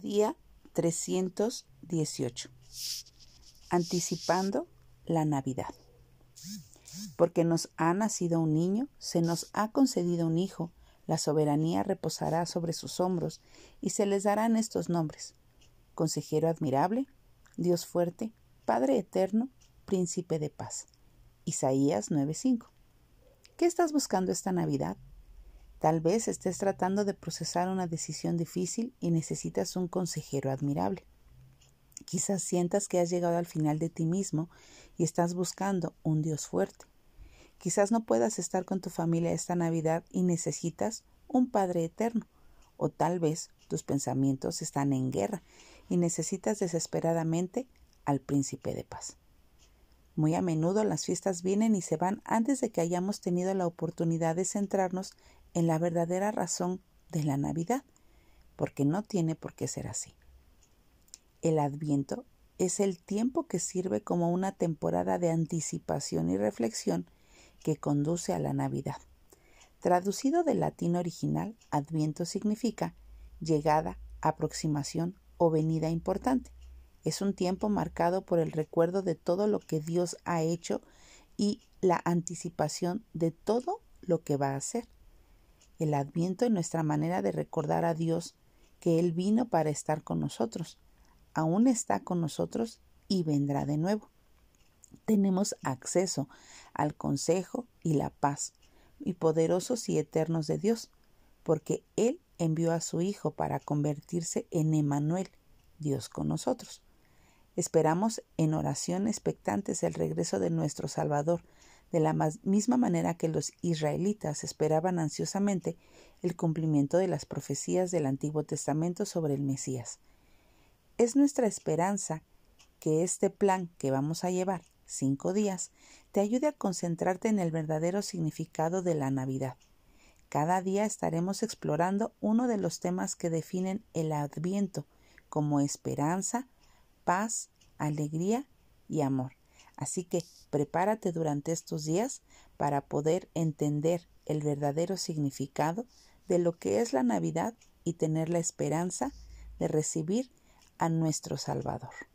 Día 318. Anticipando la Navidad. Porque nos ha nacido un niño, se nos ha concedido un hijo, la soberanía reposará sobre sus hombros, y se les darán estos nombres. Consejero admirable, Dios fuerte, Padre eterno, Príncipe de paz. Isaías 9:5. ¿Qué estás buscando esta Navidad? Tal vez estés tratando de procesar una decisión difícil y necesitas un consejero admirable. Quizás sientas que has llegado al final de ti mismo y estás buscando un Dios fuerte. Quizás no puedas estar con tu familia esta Navidad y necesitas un Padre eterno. O tal vez tus pensamientos están en guerra y necesitas desesperadamente al príncipe de paz. Muy a menudo las fiestas vienen y se van antes de que hayamos tenido la oportunidad de centrarnos en la verdadera razón de la Navidad, porque no tiene por qué ser así. El Adviento es el tiempo que sirve como una temporada de anticipación y reflexión que conduce a la Navidad. Traducido del latín original, Adviento significa llegada, aproximación o venida importante. Es un tiempo marcado por el recuerdo de todo lo que Dios ha hecho y la anticipación de todo lo que va a hacer. El adviento es nuestra manera de recordar a Dios que Él vino para estar con nosotros, aún está con nosotros y vendrá de nuevo. Tenemos acceso al consejo y la paz y poderosos y eternos de Dios, porque Él envió a su Hijo para convertirse en Emanuel, Dios con nosotros. Esperamos en oración expectantes el regreso de nuestro Salvador, de la misma manera que los israelitas esperaban ansiosamente el cumplimiento de las profecías del Antiguo Testamento sobre el Mesías. Es nuestra esperanza que este plan que vamos a llevar, cinco días, te ayude a concentrarte en el verdadero significado de la Navidad. Cada día estaremos explorando uno de los temas que definen el Adviento, como esperanza, paz, alegría y amor. Así que prepárate durante estos días para poder entender el verdadero significado de lo que es la Navidad y tener la esperanza de recibir a nuestro Salvador.